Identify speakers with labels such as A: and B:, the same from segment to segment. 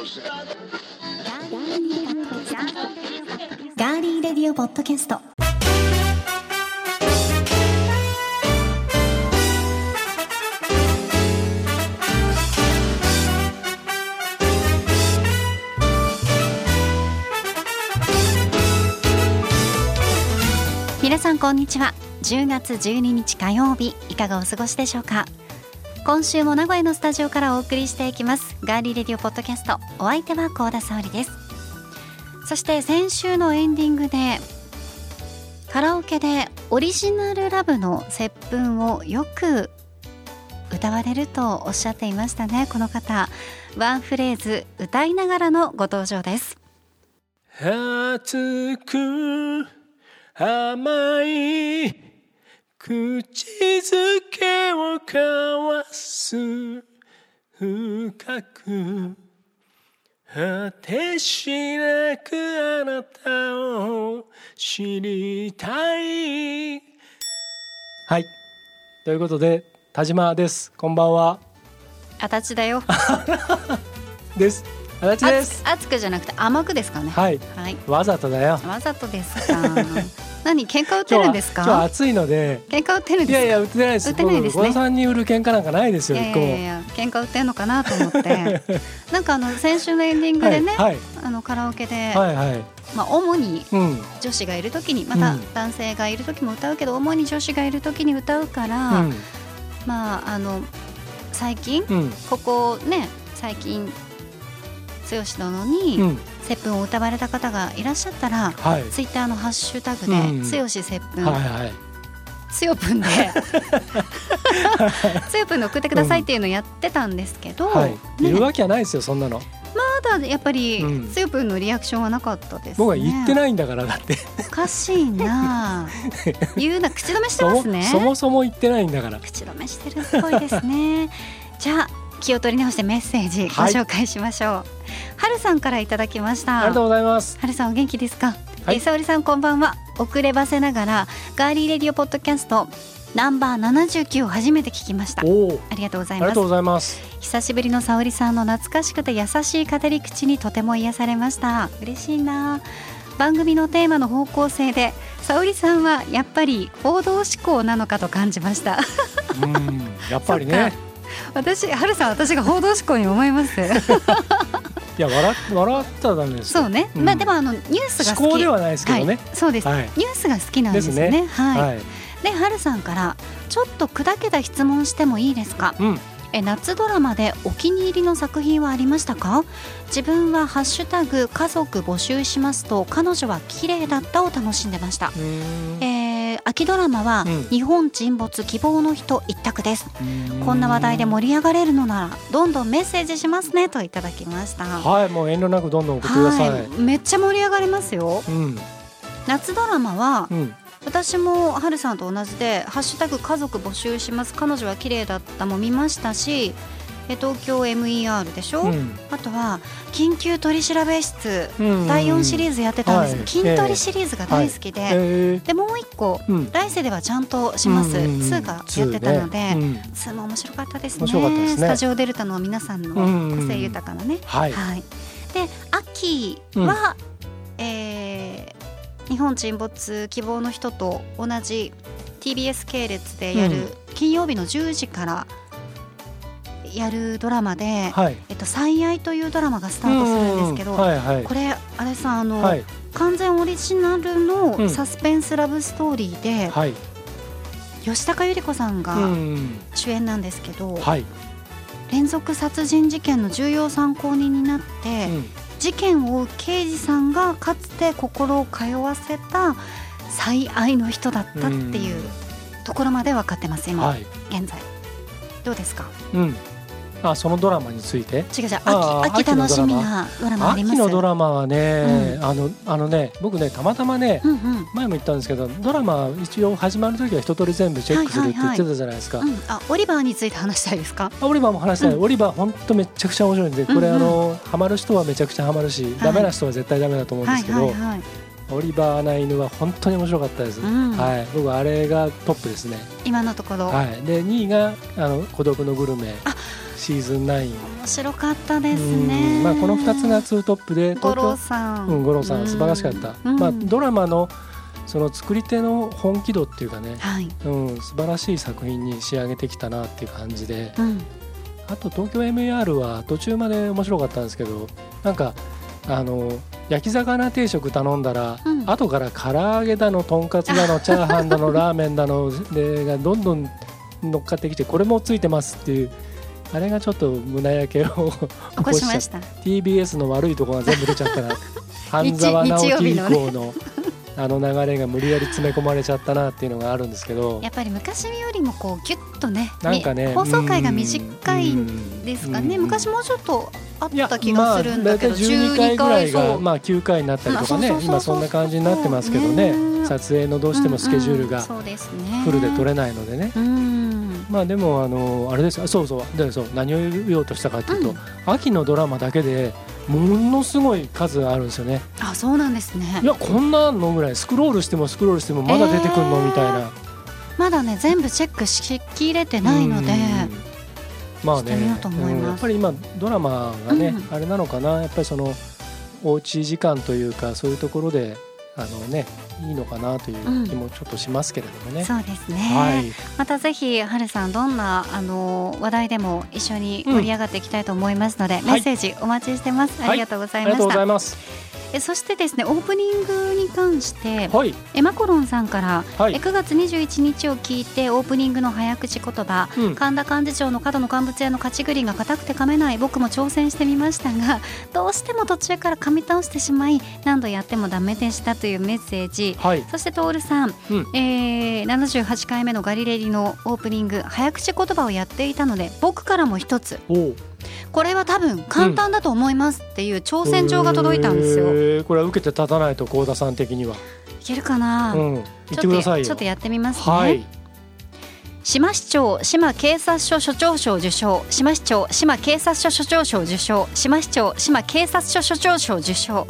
A: ガーリーレディオポッドキャスト。皆さんこんにちは。10月12日火曜日いかがお過ごしでしょうか？今週も名古屋のスタジオからお送りしていきます。ガーリーレディオポッドキャスト。お相手は高田沙織です。そして先週のエンディングでカラオケでオリジナルラブの接吻をよく歌われるとおっしゃっていましたね。この方ワンフレーズ歌いながらのご登場です。
B: 熱く甘い口づけを交わす深く果てしなくあなたを知りたい。はい。ということで田島です。こんばんは。
A: あたちだよ。
B: です足立です。
A: 熱くじゃなくて甘くですかね。
B: はい。
A: はい。
B: わざとだよ。
A: わざとですか。何喧嘩売ってるんです
B: 今日暑いので。
A: 喧嘩売ってるんですか？
B: いやいや売ってないです。
A: 売ってないですね。
B: さんに売る喧嘩なんかないです
A: い
B: よ一個も
A: やいやいや喧嘩売ってんのかなと思って。なんかあの先週のエンディングでね、
B: はい。
A: あのカラオケで、
B: はいはいはい。
A: まあ主に
B: うん。
A: 女子がいる時にまた
B: うん。
A: 男性がいる時も歌うけど、主に女子がいる時に歌うから、
B: うん。
A: まああの最近
B: うん。
A: ここね最近剛殿に
B: うん。
A: 接吻を歌われた方がいらっしゃったら、
B: はい。
A: ツイッターのハッシュタグで
B: うん「
A: 剛接吻」
B: はいはい。
A: 強ぷんで。強ぷんで送ってくださいっていうのをやってたんですけど、
B: はい。いわけはないですよそんなの。
A: まだやっぱり
B: うん。
A: 強ぷんのリアクションはなかったですね。
B: 僕は言ってないんだからだって。
A: おかしいな。言うな。口止めしてますね。
B: そもそも言ってないんだから。
A: 口止めしてるっぽいですね。じゃあ気を取り直してメッセージご
B: はい
A: 紹介しましょう。はるさんからいただきました。
B: ありがとうございます
A: はるさんお元気ですか？
B: はい
A: えー沙織さんこんばんは。遅ればせながらガーリーレディオポッドキャストナンバー79を初めて聞きました。
B: おお
A: ありがとうございます
B: ありがとう。ございます
A: 久しぶりの沙織さんの懐かしくて優しい語り口にとても癒されました嬉しいな番組のテーマの方向性で沙織さんはやっぱり報道志向なのかと感じました
B: うんやっぱりね
A: 私春さん私が報道志向に思います。
B: いや笑っ笑ったらダメですよ。
A: そうね、
B: うん。
A: まあでもあのニュースが好き。
B: ではないですけどね。
A: はい、そうです、
B: はい。
A: ニュースが好きなんですよね。はい、
B: はい。
A: で春さんからちょっと砕けた質問してもいいですか？
B: うん。
A: え夏ドラマでお気に入りの作品はありましたか？自分はハッシュタグ家族募集しますと彼女は綺麗だったを楽しんでました。えー秋ドラマは
B: うん。
A: 日本沈没希望の人一択です、
B: うん。
A: こんな話題で盛り上がれるのならどんどんメッセージしますねといただきました。
B: はいもう遠慮なくどんどん送ってください、
A: はいめっちゃ盛り上がりますよ。
B: うん。
A: 夏ドラマは
B: うん。
A: 私もはるさんと同じで「ハッシュタグ家族募集します。彼女は綺麗だった」も見ましたしえ東京 MER でしょ、
B: うん。
A: あとは「緊急取調室」
B: うん
A: 第4シリーズやってたんです、
B: はい。
A: 筋トレシリーズが大好きで、
B: え
A: でもう一個
B: ーうん。
A: 来世ではちゃんとします、
B: うんうんうん
A: 2がやってたので、
B: ね。
A: 2も面白かったですね。
B: ね。
A: スタジオデルタの皆さんの
B: うん
A: 個性豊かなね、
B: はい。
A: はい、で秋は、えー日本沈没希望の人と同じ TBS 系列でやる、金曜日の10時からやるドラマで
B: はい「
A: えっと、最愛」というドラマがスタートするんですけど、
B: うん。はいはい。
A: これあれさあの、
B: はい。
A: 完全オリジナル
B: うん。
A: のサスペンスラブストーリーで、
B: はい。
A: 吉高由里子さん
B: う
A: が
B: ん
A: 主演なんですけど、
B: はい。
A: 連続殺人事件の重要参考人になって、
B: うん。
A: 事件を追う刑事さんがかつて心を通わせた最愛の人だったっていうところまで分かってます今、
B: はい。
A: 現在。どうですか？
B: うんあそのドラマについて？
A: 違う違う秋秋
B: 秋のドラマ。
A: 楽しみなドラマ。あります
B: 秋のドラマはね、
A: う
B: あのあのね僕ねたまたまね、
A: うんうん。
B: 前も言ったんですけどドラマ一応始まる時は一通り全部チェックするって言ってたじゃないですか、
A: うん、あオリバーについて話したいですか？
B: あオリバーも話したい、
A: うん。
B: オリバー本当めちゃくちゃ面白いんでこれ、
A: うん。うん
B: あのハマる人はめちゃくちゃハマるし、ダメな人は絶対ダメだと思うんですけど、
A: はいはいはい。
B: オリバーナ犬は本当に面白かったです、
A: うん。
B: はい。僕はあれがトップですね。
A: 今のところ、
B: はい。で2位があの孤独のグルメシーズン9
A: 面白かったです
B: うん。
A: ね
B: まあ、この2つがツートップで
A: 五郎
B: 東
A: さん、
B: 京うん、五郎さん素晴らしかった、
A: うん。
B: まあ、ドラマのその作り手の本気度っていうかね、
A: はい、
B: うん、素晴らしい作品に仕上げてきたなっていう感じで。
A: うん、
B: あと東京 MER は途中まで面白かったんですけどなんかあの焼き魚定食頼んだら、
A: うん。
B: 後から唐揚げだのとんかつだのチャーハンだのラーメンだのでがどんどん乗っかってきてこれもついてますっていうあれがちょっと胸焼けを
A: 起こしました。
B: TBS の悪いところが全部出ちゃったな。半沢直樹以降のあの流れが無理やり詰め込まれちゃったなっていうのがあるんですけど。
A: やっぱり昔よりもこうギュッとね
B: なんかね
A: み放送回が短いん
B: ん
A: ですかね、
B: うん
A: 昔もうちょっとあった気がするんだけど、
B: まあ、大体12回ぐらいが、まあ、9回になったりとかね。今そんな感じになってますけどね。
A: ね
B: 撮影のどうしてもスケジュールが
A: ん。そうですね。
B: フルで取れないのでね、
A: うん
B: まあでもあのあれです。あそうそう。でそう何を言おうとしたかというと、
A: うん。
B: 秋のドラマだけでものすごい数あるんですよね。
A: あそうなんですね。
B: いやこんなのぐらいスクロールしてもスクロールしてもまだ出てくんの、
A: えー
B: みたいな。
A: まだね全部チェックしきれてないので
B: うんまあ
A: してみようと思います。
B: うん。やっぱり今ドラマがね、
A: うん。
B: あれなのかな。やっぱりそのおうち時間というかそういうところであのねいいのかなという気もちょっとしますけれどもね。
A: そうですね、
B: はい、
A: またぜひはるさんどんなあの話題でも一緒に盛り上がっていきたいと思いますので、メッセージお待ちしてます、
B: はい。
A: ありがとうござ
B: ありがとうご
A: いました、
B: ざいます。
A: えそしてですねオープニングに関して
B: はい、
A: えマコロンさんから、
B: はい。
A: え9月21日を聞いてオープニングの早口言葉
B: うん。
A: 神田幹事長の角野乾物屋の勝ち栗が硬くて噛めない僕も挑戦してみましたがどうしても途中から噛み倒してしまい何度やってもダメでしたというメッセージ。
B: はい、
A: そして徹さん、
B: うん。
A: えー、78回目のガリレディのオープニング早口言葉をやっていたので僕からも一つこれは多分簡単だと思いますっていう挑戦状が届いたんですよ。い
B: へーこれは受けて立たないと幸田さん的には。
A: けるかな、
B: うん、
A: ちょっ
B: てくださいよ。
A: とちょっとやってみますね。
B: はい、
A: 島市長島警察署署長賞受賞島市長島警察署署長賞受賞島市長島警察署署長賞受賞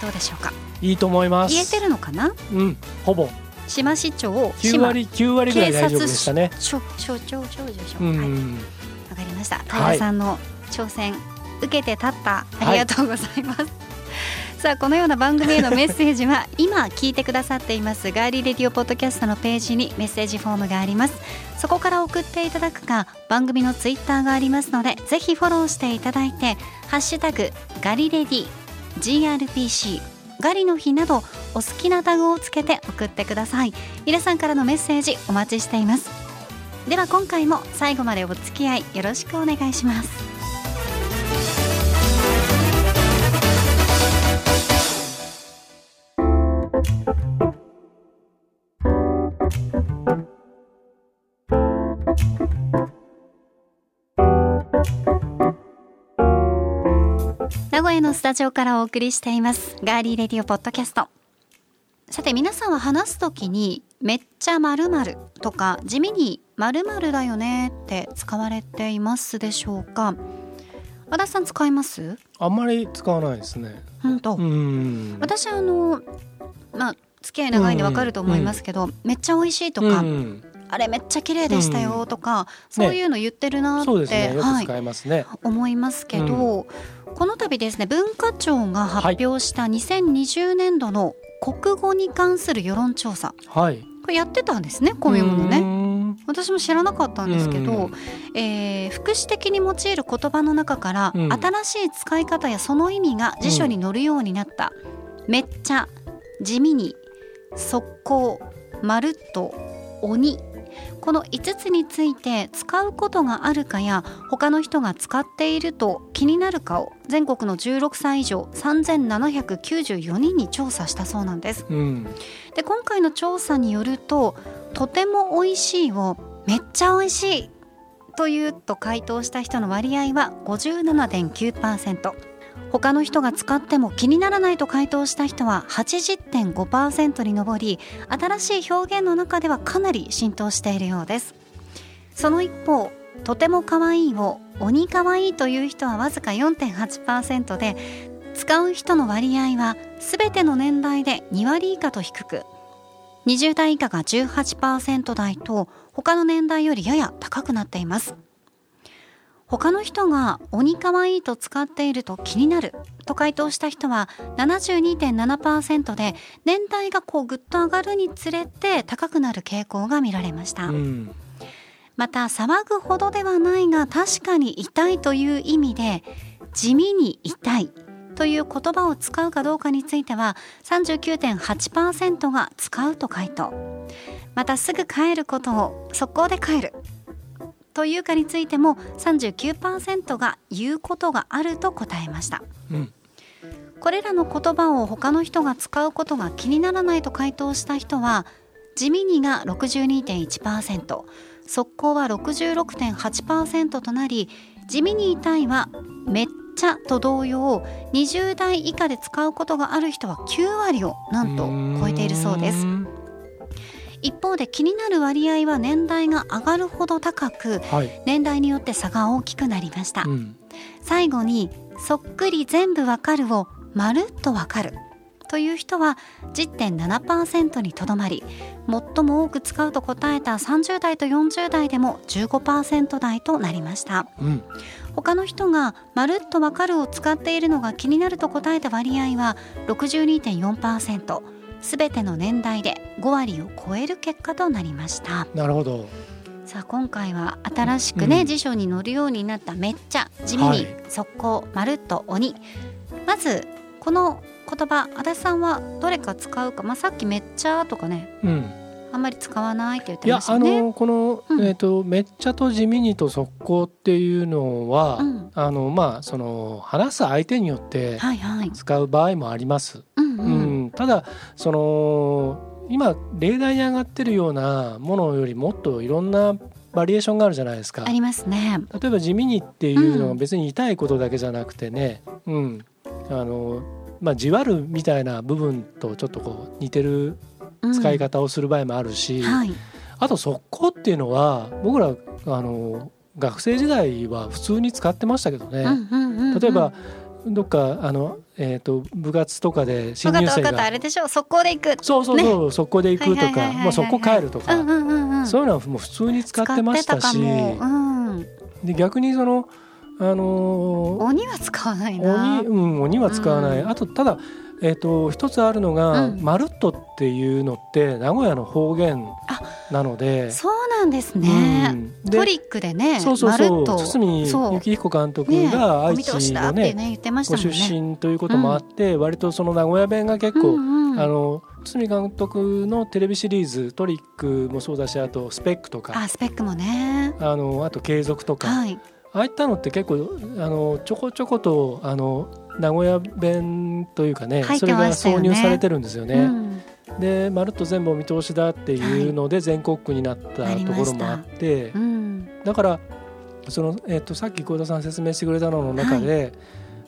A: どうでしょうか
B: いいと思います。
A: 言えてるのかな？
B: うん、ほぼ
A: 島市長
B: 九
A: 島
B: 割九割ぐらい大丈夫でしたね。
A: 署署長賞受賞、
B: うん、
A: はいりました。
B: はい。
A: 平さんの挑戦受けて立った。ありがとうございます。さあこのような番組へのメッセージは 今聞いてくださっていますガーリーレディオポッドキャストのページにメッセージフォームがあります。そこから送っていただくか番組のツイッターがありますのでぜひフォローしていただいてハッシュタグガリレディ GRPC ガリの日などお好きなタグをつけて送ってください。皆さんからのメッセージお待ちしていますでは今回も最後までお付き合いよろしくお願いします。名古屋のスタジオからお送りしていますガーリーレディオポッドキャスト。さて皆さんは話すときにめっちゃ〇〇とか地味に〇〇だよねって使われていますでしょうか？和田さん使います？
B: あんまり使わないですね。
A: 本当、
B: うん。
A: 私あのまあ付き合い長いんでわかると思いますけど、めっちゃ美味しいとか、
B: うん
A: あれめっちゃ綺麗でしたよとか、そういうの言ってるなって、
B: ね。よく
A: はい、
B: 使いますね。
A: 思いますけど、この度ですね文化庁が発表した2020年度の国語に関する世論調査
B: はい。
A: これやってたんですねこういうものね。
B: ね。
A: 私も知らなかったんですけど、
B: うん
A: えー副詞的に用いる言葉の中から、
B: うん
A: 新しい使い方やその意味が辞書に載るようになった、めっちゃ地味に速攻まるっと鬼この5つについて使うことがあるかや他の人が使っていると気になるかを全国の16歳以上3794人に調査したそうなんです。
B: うん。
A: で今回の調査によると「とても美味しい」を「めっちゃ美味しい」というと回答した人の割合は57.9%他の人が使っても気にならないと回答した人は80.5%に上り新しい表現の中ではかなり浸透しているようです。その一方「とても可愛いを「鬼可愛いという人はわずか4.8%で使う人の割合は全ての年代で2割以下と低く20代以下が18%台と他の年代よりやや高くなっています。他の人が鬼かわいいと使っていると気になると回答した人は72.7%で年代がこうぐっと上がるにつれて高くなる傾向が見られました、
B: うん。
A: また騒ぐほどではないが確かに痛いという意味で地味に痛いという言葉を使うかどうかについては39.8%が使うと回答。またすぐ帰ることを速攻で帰る。というかについても39%が言うことがあると答えました。
B: うん。
A: これらの言葉を他の人が使うことが気にならないと回答した人は地味にが62.1%速攻は66.8%となり地味に痛いはめっちゃと同様20代以下で使うことがある人は9割をなんと超えているそうです。
B: ん。
A: 一方で気になる割合は年代が上がるほど高く
B: はい、
A: 年代によって差が大きくなりました。
B: うん。
A: 最後にそっくり全部わかるをまるっとわかるという人は10.7%にとどまり最も多く使うと答えた30代と40代でも15%台となりました。
B: うん。
A: 他の人がまるっとわかるを使っているのが気になると答えた割合は62.4%すべての年代で5割を超える結果となりました。
B: なるほど。
A: さあ今回は新しくね、
B: うん。
A: 辞書に載るようになっためっちゃ地味に、
B: はい。
A: 速攻まるっと鬼。まずこの言葉足立さんはどれか使うか、まあ、さっきめっちゃとかね
B: うん
A: あんまり使わないって言って
B: いやあ
A: ましたね。
B: のこの、
A: うん
B: えっ、とめっちゃと地味にと速攻っていうのは、
A: うん
B: あのまあその話す相手によって
A: はいはい。
B: 使う場合もあります。
A: うん
B: う
A: うん。
B: んただその今例題に上がってるようなものよりもっといろんなバリエーションがあるじゃないですか。
A: ありますね。
B: 例えば地味にっていうの
A: うん
B: は別に痛いことだけじゃなくてね、うん、あのまあじわるみたいな部分とちょっとこう似てる
A: うん
B: 使い方をする場合もあるし、
A: はい。
B: あと速攻っていうのは僕らあの学生時代は普通に使ってましたけどね、
A: うんうんうんうん
B: 例えばどっかあの、えー、と部活とかで新入生が
A: あれでしょ？速攻で行く。
B: そうそうそう、速攻で行くとかもう速攻帰るとか、
A: うんうんうんうん。
B: そういうのはもう普通に使ってましたし。
A: うん。
B: で逆にそのあのー
A: 鬼は使わないな。
B: 鬼,、うん、鬼は使わない、
A: うん
B: あとただ、えー、と一つあるのが、
A: うん
B: まるっとっていうのって名古屋の方言なので。
A: そうなんですね。
B: うんで
A: トリックでね、
B: そうそうそう堤
A: そう
B: 幸彦監督
A: ね
B: が愛知のね
A: ね言ってました
B: ご。出身ということもあって、割とその名古屋弁が結構、
A: うんうん
B: あの堤監督のテレビシリーズトリックもそうだしあとスペックとか
A: あスペックもね。
B: あのあと継続とか、
A: はい。
B: ああいったのって結構あのちょこちょことあの名古屋弁というかね
A: 入って
B: それが挿入されてるんですよね。
A: うん
B: でまるっと全部お見通しだっていうので全国区になったところもあって、
A: うん。
B: だからその、えっとさっき幸田さん説明してくれたのの中で、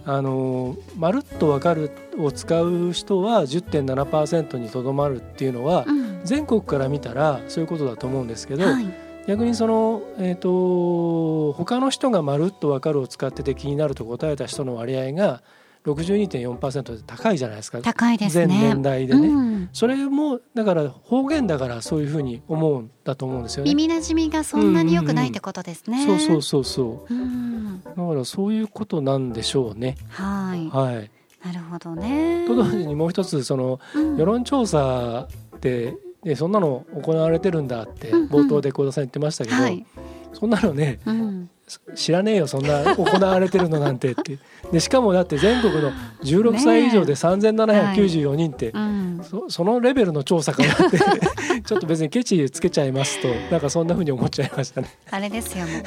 B: あのまるっとわかるを使う人は10.7%にとどまるっていうのは、
A: うん
B: 全国から見たらそういうことだと思うんですけど、
A: はい。
B: 逆にその、えー、と他の人がまるっとわかるを使ってて気になると答えた人の割合が62.4%で高いじゃないですか
A: 高いですね。
B: 全年代でね。
A: うん
B: それもだから方言だからそういうふうに思うんだと思うんですよね。
A: 耳なじみがそんなに良くないってことですね。
B: そうそうそうそう
A: うん。
B: だからそういうことなんでしょうね。
A: はい。
B: はい。
A: なるほどね。
B: と同時にもう一つその
A: うん
B: 世論調査って、ね、そんなの行われてるんだって
A: うんうん
B: 冒頭で幸田さん言ってましたけど、
A: はい。
B: そんなのね
A: うん。
B: 知らねえよそんな行われてるのなんてってでしかもだって全国の16歳以上で3794人って、
A: うん。
B: そそのレベルの調査かなって ちょっと別にケチつけちゃいますとなんかそんな風に思っちゃいましたね。
A: あれですよもう。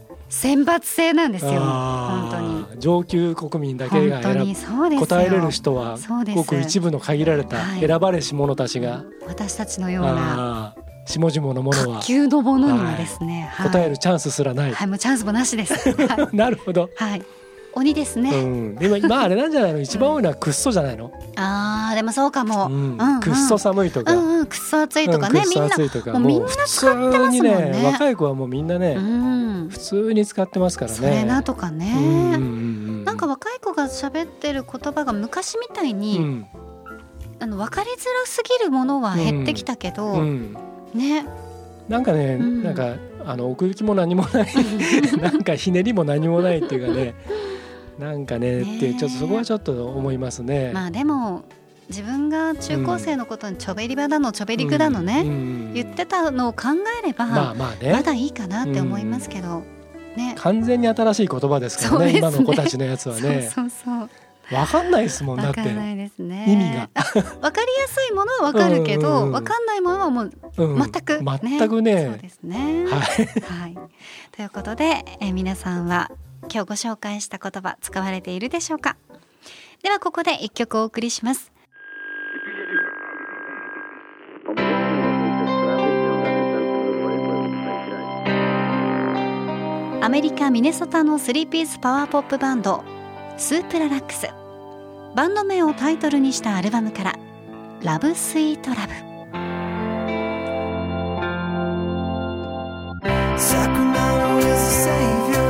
A: 選抜制なんですよ。本当に。
B: 上級国民だけ
A: 本
B: が。答えれる人はごく一部の限られた
A: はい。
B: 選ばれし者たちが、
A: 私たちのような
B: 下々の者は。
A: 下級のものにはですね、はい。
B: 答えるチャンスすらない。
A: はい、もうチャンスもなしです。はい、
B: なるほど。
A: はい、鬼ですね。
B: うん、でも今あれなんじゃないの？一番多いのはくっそじゃないの、
A: ああ、でもそうかも。
B: うん。
A: うん
B: くっそ寒いとか、
A: うんうん、くっそ暑いとかね、みんな。
B: そ暑いとか。
A: もうみんな
B: 普
A: 使ってますもんね。
B: ね若い子はもうみんなね、
A: うん。
B: 普通に使ってますからね。
A: それなとかね。
B: うんうんうん。
A: なんか若い子が喋ってる言葉が昔みたいに、
B: うん。
A: あの分かりづらすぎるものは減ってきたけど、
B: うん。
A: ね、
B: なんかね、
A: うん。
B: なんかあの奥行きも何もない。なんかひねりも何もないっていうかねなんかね
A: ね。
B: っていうちょっとそこはちょっと思いますね。
A: まあでも自分が中高生のことにちょべり場だのちょべりくだのね、
B: うんうん
A: 言ってたのを考えれば、
B: まあまあね。
A: まだいいかなって思いますけど、ね。
B: 完全に新しい言葉ですからね
A: ね。
B: 今の子たちのやつはね。
A: そうそうそう。
B: わかんないですもんだって。
A: ないですね。
B: 意味が。
A: あわかりやすいものはわかるけど、
B: うんうんうん。
A: わかんないものはもう
B: うん。
A: 全く、
B: 全くね。
A: そうですね。
B: はい。
A: はい、ということで、えー皆さんは今日ご紹介した言葉使われているでしょうか？ではここで一曲お送りします。アメリカ・ミネソタのスリーピースパワーポップバンドスープララックス。バンド名をタイトルにしたアルバムから「ラブスイートラブ」
C: Sacramento is the savior.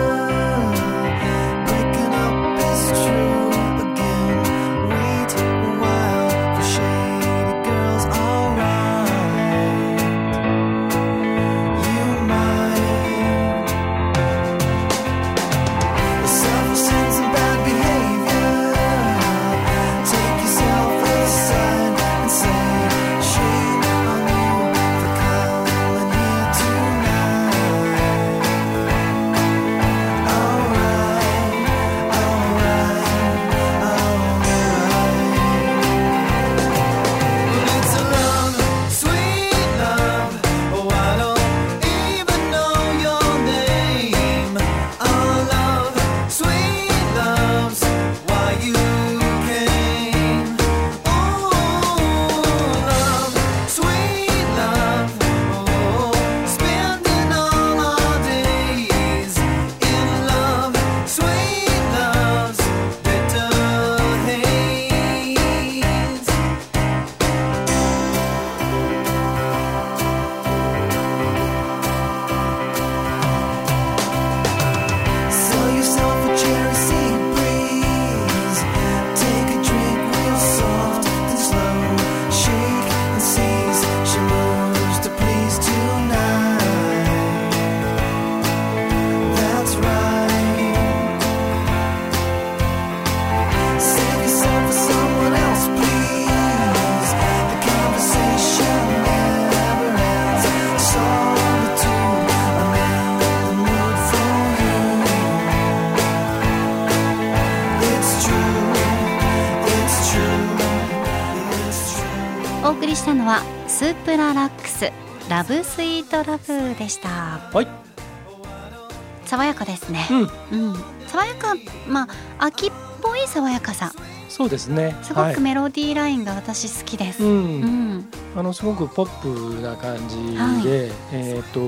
A: ラブスイートラブでした。
B: はい。
A: 爽やかですね。
B: うん。
A: うん、爽やかまあ秋っぽい爽やかさ。
B: そうですね。
A: すご
B: はい。
A: くメロディーラインが私好きです、
B: う
A: うん。
B: んあのすごくポップな感じで、えっ、と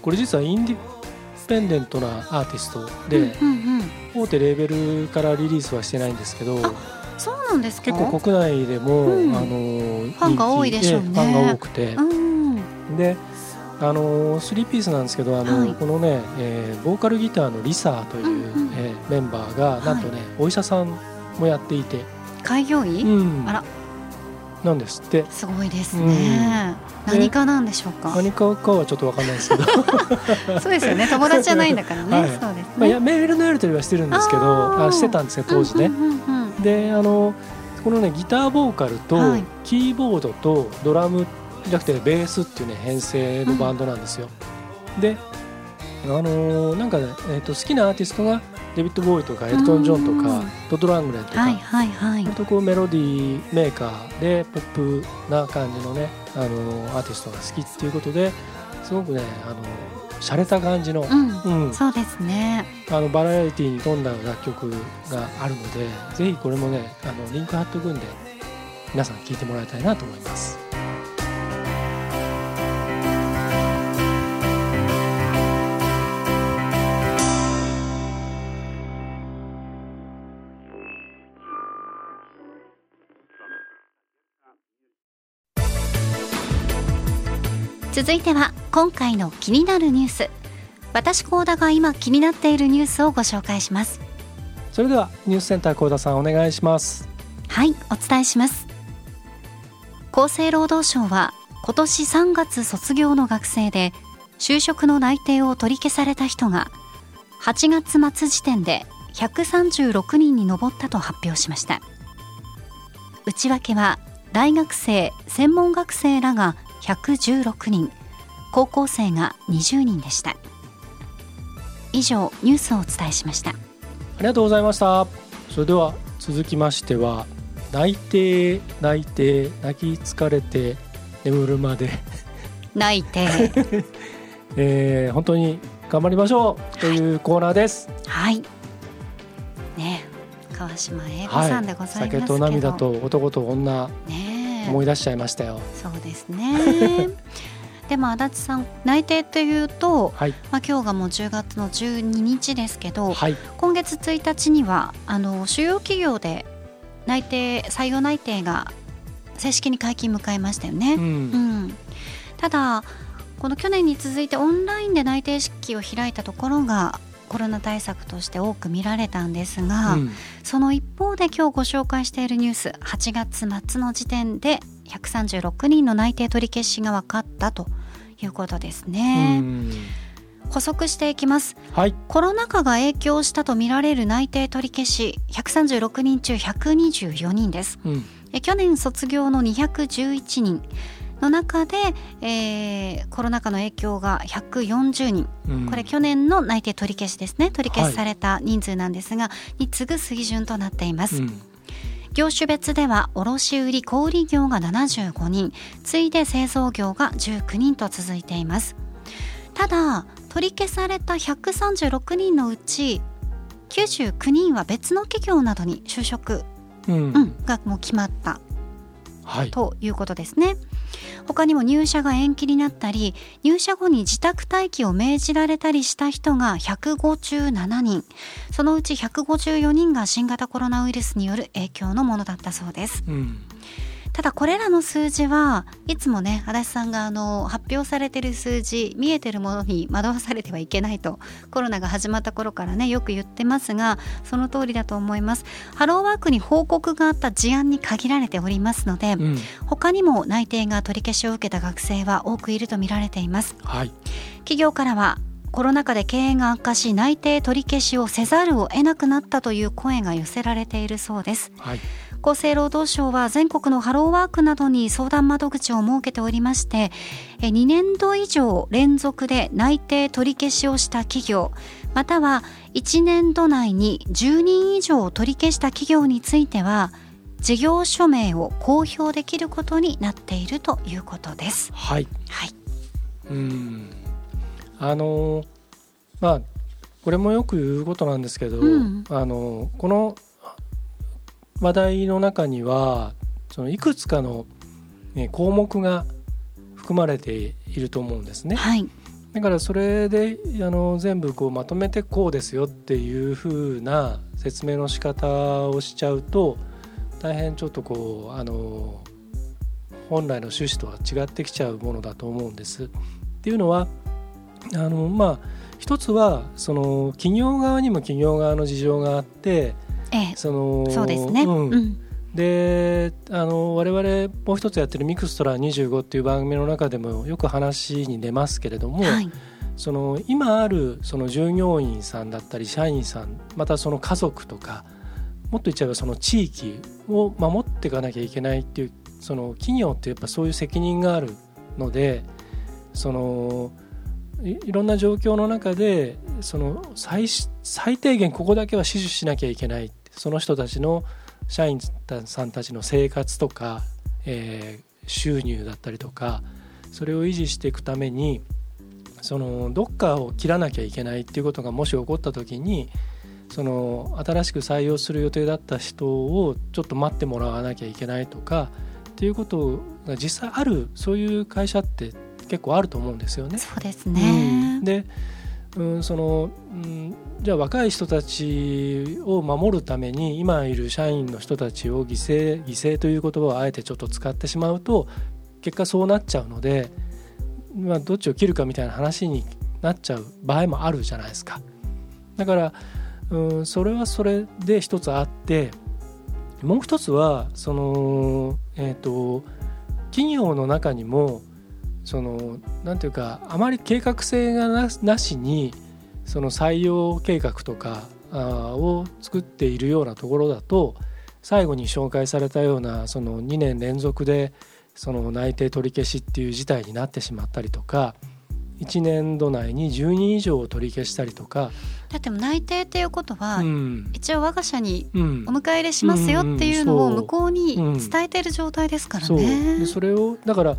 B: これ実はインディペンデントなアーティストで、
A: うんうんうん、
B: 大手レーベルからリリースはしてないんですけど
A: あそうなんですか？
B: 結構国内でも、
A: うん。
B: あの
A: ファンが多いでしょうね。
B: ファンが多くて、
A: うん
B: であのスリーピースなんですけどあの、
A: はい。
B: このね、えーボーカルギターのリサーという、
A: うんうん。
B: えーメンバーがなんとね、お医者さんもやっていて、
A: 開業医、
B: うん。
A: あら。
B: なんですって。
A: すごいですね、
B: うん。
A: 何かなんでしょうか？
B: 何かかはちょっとわかんないですけど、
A: そうですよね。友達じゃないんだからね、
B: はい。
A: そうですね、
B: まあ、いやメールのやり取りはしてるんですけど
A: あ
B: してたんですね当時ね。
A: うんうんうんうん。
B: であのこのねギターボーカルと、
A: はい。
B: キーボードとドラムじゃなくてベースっていうね編成のバンドなんですよ。であのーなんかね、えー、と好きなアーティストがデビッド・ボーイとかエルトン・ジョンとか
A: うん。
B: ドッド・ラングレンとか、
A: はいはいはい。
B: 割とこうメロディーメーカーでポップな感じのね、あのーアーティストが好きっていうことですごくねあの洒落た感じの,、
A: うん、
B: うん。
A: そうですね。
B: あのバラエティーに富んだ楽曲があるのでぜひこれもねあのリンク貼っとくんで皆さん聴いてもらいたいなと思います。
A: 続いては今回の気になるニュース。私高田が今気になっているニュースをご紹介します。
B: それではニュースセンター高田さんお願いします。
A: はいお伝えします。厚生労働省は今年3月卒業の学生で就職の内定を取り消された人が8月末時点で136人に上ったと発表しました。内訳は大学生専門学生らが116人。高校生が20人でした。以上ニュースをお伝えしました。
B: ありがとうございました。それでは続きましては泣いて泣いて泣き疲れて眠るまで、
A: 泣いて。
B: えー本当に頑張りましょう。というコーナーです。
A: はい。ね川島英子さんでございますけど、
B: 酒と涙と男と女。
A: ねえ
B: 思い出しちゃいましたよ。
A: そうですね。でも足立さん内定というと、
B: はい。
A: まあ、今日がもう10月の12日ですけど、
B: はい。
A: 今月1日にはあの主要企業で内定採用内定が正式に解禁迎えましたよね。
B: う
A: うんん、ただこの去年に続いてオンラインで内定式を開いたところがコロナ対策として多く見られたんですが、
B: うん。
A: その一方で今日ご紹介しているニュース8月末の時点で136人の内定取り消しが分かったということです
B: う
A: ね。
B: ん。
A: 補足していきます。
B: はい。
A: コロナ禍が影響したとみられる内定取り消し136人中124人です。
B: うん。
A: え去年卒業の211人の中で、えーコロナ禍の影響が140人。
B: うん。
A: これ去年の内定取り消しですね。取り消しされた人数なんですが、に次ぐ水準となっています、
B: うん。
A: 業種別では卸売小売業が75人。次いで製造業が19人と続いています。ただ取り消された136人のうち99人は別の企業などに就職、
B: うん。
A: うん、がもう決まった
B: はい。
A: ということですね他にも入社が延期になったり入社後に自宅待機を命じられたりした人が157人。そのうち154人が新型コロナウイルスによる影響のものだったそうです。
B: うん。
A: ただこれらの数字はいつもね足立さんがあの発表されてる数字見えてるものに惑わされてはいけないとコロナが始まった頃からねよく言ってますがその通りだと思います。ハローワークに報告があった事案に限られておりますので、
B: うん。
A: 他にも内定が取り消しを受けた学生は多くいると見られています。
B: はい。
A: 企業からはコロナ禍で経営が悪化し内定取り消しをせざるを得なくなったという声が寄せられているそうです。
B: はい
A: 厚生労働省は全国のハローワークなどに相談窓口を設けておりましてえ2年度以上連続で内定取り消しをした企業または1年度内に10人以上取り消した企業については事業所名を公表できることになっているということです。
B: はい。
A: はい、
B: うん。あのまあこれもよく言うことなんですけど、
A: うん。
B: あのこの話題の中にはそのいくつかの、ね、項目が含まれていると思うんですね。
A: はい、
B: だからそれであの全部こうまとめてこうですよっていう風な説明の仕方をしちゃうと大変ちょっとこうあの本来の趣旨とは違ってきちゃうものだと思うんです。っていうのはあのまあ一つはその企業側にも企業側の事情があって
A: ええ、
B: その
A: そうですね。
B: うん。
A: うん、
B: であの我々もう一つやってる「ミクストラ25」っていう番組の中でもよく話に出ますけれども、
A: はい、
B: その今あるその従業員さんだったり社員さんまたその家族とかもっと言っちゃえばその地域を守っていかなきゃいけないっていうその企業ってやっぱそういう責任があるのでそのいいろんな状況の中でその最最低限ここだけは死守しなきゃいけないその人たちの社員さんたちの生活とか、えー収入だったりとかそれを維持していくためにそのどっかを切らなきゃいけないっていうことがもし起こった時にその新しく採用する予定だった人をちょっと待ってもらわなきゃいけないとかっていうことが実際あるそういう会社って結構あると思うんですよね。
A: そうです
B: う
A: ね
B: ん。で、うん、その、うん、じゃあ若い人たちを守るために今いる社員の人たちを犠牲犠牲という言葉をあえてちょっと使ってしまうと結果そうなっちゃうので、まあ、どっちを切るかみたいな話になっちゃう場合もあるじゃないですか。だから、うん、それはそれで一つあってもう一つはその、えー、と企業の中にもそのなんていうかあまり計画性がななしにその採用計画とかを作っているようなところだと最後に紹介されたようなその2年連続でその内定取り消しっていう事態になってしまったりとか1年度内に10人以上を取り消したりとか、
A: だっても内定っていうことは、
B: うん。
A: 一応我が社に
B: うん。
A: お迎え入れしますよっていうのを
B: うんうんそう。
A: 向こうに伝えてる状態ですから
B: そう。
A: ね。
B: でそれをだから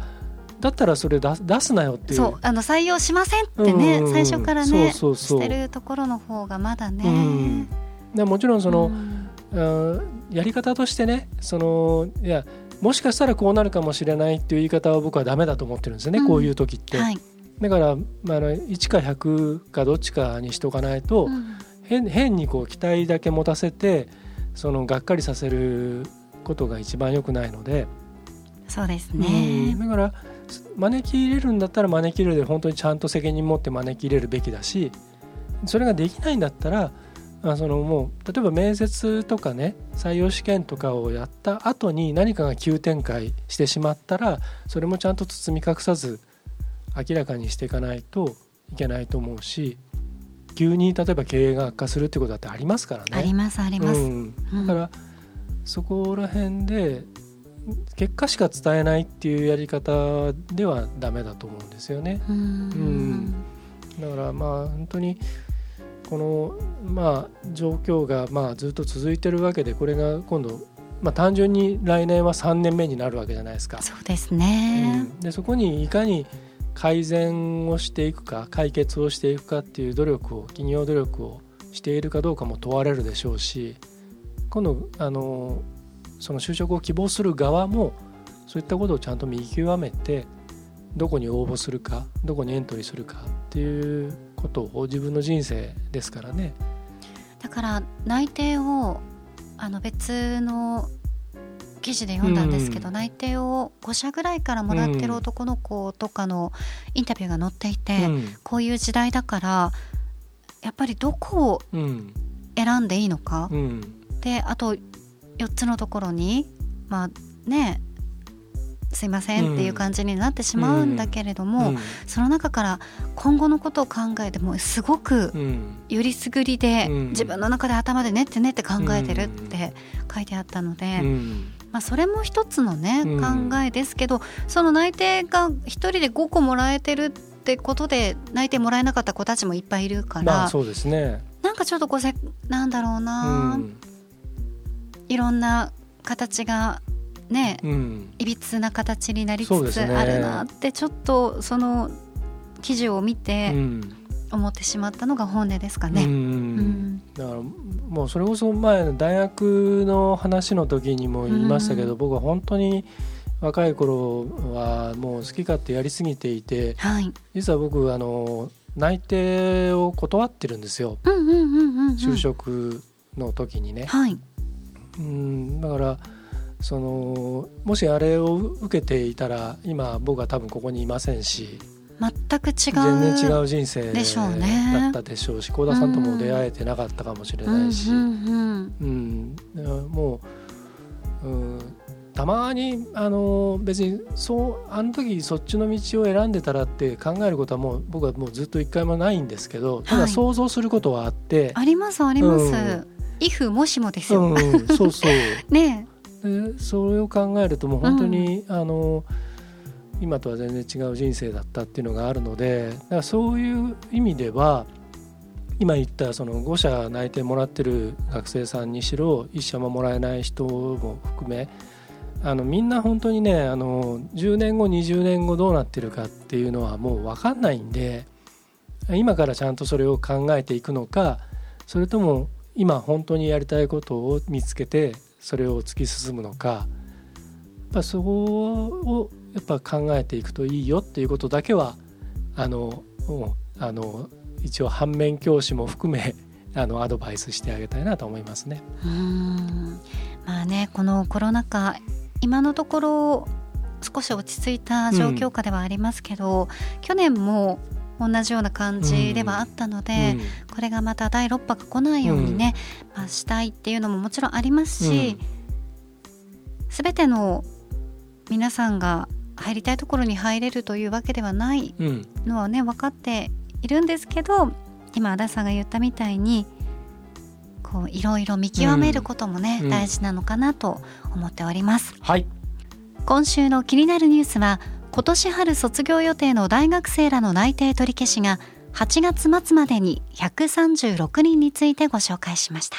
B: だったらそれ出す出すなよっていう。
A: そうあの採用しませんってね、
B: うん。うんうん
A: 最初からね
B: そうそうそう。
A: してるところの方がまだね。
B: うん。でもちろんその、
A: うん。
B: うんやり方としてねそのいやもしかしたらこうなるかもしれないっていう言い方は僕はダメだと思ってるんですよね、
A: うん。
B: こういう時って、
A: はい。
B: だから、まあ、あの1か100かどっちかにしとかないと、
A: うん。
B: 変変にこう期待だけ持たせてそのがっかりさせることが一番良くないので、
A: そうです
B: う
A: ね
B: ん。だから招き入れるんだったら招き入れるで本当にちゃんと責任持って招き入れるべきだしそれができないんだったらあそのもう例えば面接とかね採用試験とかをやった後に何かが急展開してしまったらそれもちゃんと包み隠さず明らかにしていかないといけないと思うし急に例えば経営が悪化するってことだってありますからね。
A: ありますあります。
B: うん、だから、そこら辺で結果しか伝えないっていうやり方ではダメだと思うんですよね。
A: うん
B: うんだからまあ本当にこのまあ状況がまあずっと続いてるわけでこれが今度まあ単純に来年は3年目になるわけじゃないですか。
A: そうですね。
B: うんでそこにいかに改善をしていくか解決をしていくかっていう努力を企業努力をしているかどうかも問われるでしょうし今度あのその就職を希望する側もそういったことをちゃんと見極めてどこに応募するかどこにエントリーするかっていうことを自分の人生ですからね。
A: だから内定をあの別の記事で読んだんですけど、
B: うん。
A: 内定を5社ぐらいからもらってる男の子とかのインタビューが載っていて、
B: うん。
A: こういう時代だからやっぱりどこを
B: うん。
A: 選んでいいのか、
B: うん。
A: であと4つのところにまあねすいませんっていう感じになってしまうんだけれども、
B: うん
A: その中から今後のことを考えてもすごく
B: うん。
A: よりすぐりで、
B: うん。
A: 自分の中で頭で練って練って考えてるって書いてあったので、
B: うん。
A: まあ、それも一つのね、
B: うん。
A: 考えですけどその内定が一人で5個もらえてるってことで内定もらえなかった子たちもいっぱいいるから、
B: まあそうですね。
A: なんかちょっとこうせなんだろう
B: う
A: な、
B: ん
A: いろんな形がね
B: うん。
A: いびつな形になりつつあるなってちょっとその記事を見
B: う
A: て
B: ん。
A: 思ってしまったのが本音ですか
B: う
A: ね。うんん。
B: だからもうそれこそ前の大学の話の時にも言いましたけど、
A: うん。
B: 僕は本当に若い頃はもう好き勝手やりすぎていて
A: はい、
B: 実は僕あの内定を断ってるんですよ。就職の時にね。
A: はい
B: うんだからそのもしあれを受けていたら今僕は多分ここにいませんし
A: 全く違う
B: 全然違う人生
A: でしょうね。
B: だったでしょうし幸田さんとも出会えてなかったかもしれないし、
A: うん。
B: もう、うん、たまにあの別にそうあの時そっちの道を選んでたらって考えることはもう僕はもうずっと一回もないんですけどただ
A: はい。
B: 想像することはあって、
A: ありますあります、
B: うん
A: イフもしもですよ、
B: うんうん、そうそう。
A: ね
B: でそれを考えるともう本当に、あの今とは全然違う人生だったっていうのがあるのでだからそういう意味では今言ったその5社内定もらってる学生さんにしろ1社ももらえない人も含めあのみんな本当にねあの10年後20年後どうなってるかっていうのはもう分かんないんで今からちゃんとそれを考えていくのかそれとも今本当にやりたいことを見つけてそれを突き進むのかやっぱそこをやっぱ考えていくといいよっていうことだけはあのあの一応反面教師も含め あのアドバイスしてあげたいなと思いますね。
A: うーんまあねこのコロナ禍今のところ少し落ち着いた状況下ではありますけど、去年も同じような感じではあったので、これがまた第6波が来ないようにね、まあ、したいっていうのももちろんありますし、すべての皆さんが入りたいところに入れるというわけではない
B: うん。
A: のはね分かっているんですけど今足立さんが言ったみたいにこういろいろ見極めることもね、
B: うん。
A: 大事なのかなと思っております。
B: はい。
A: 今週の気になるニュースは今年春卒業予定の大学生らの内定取り消しが8月末までに136人についてご紹介しました。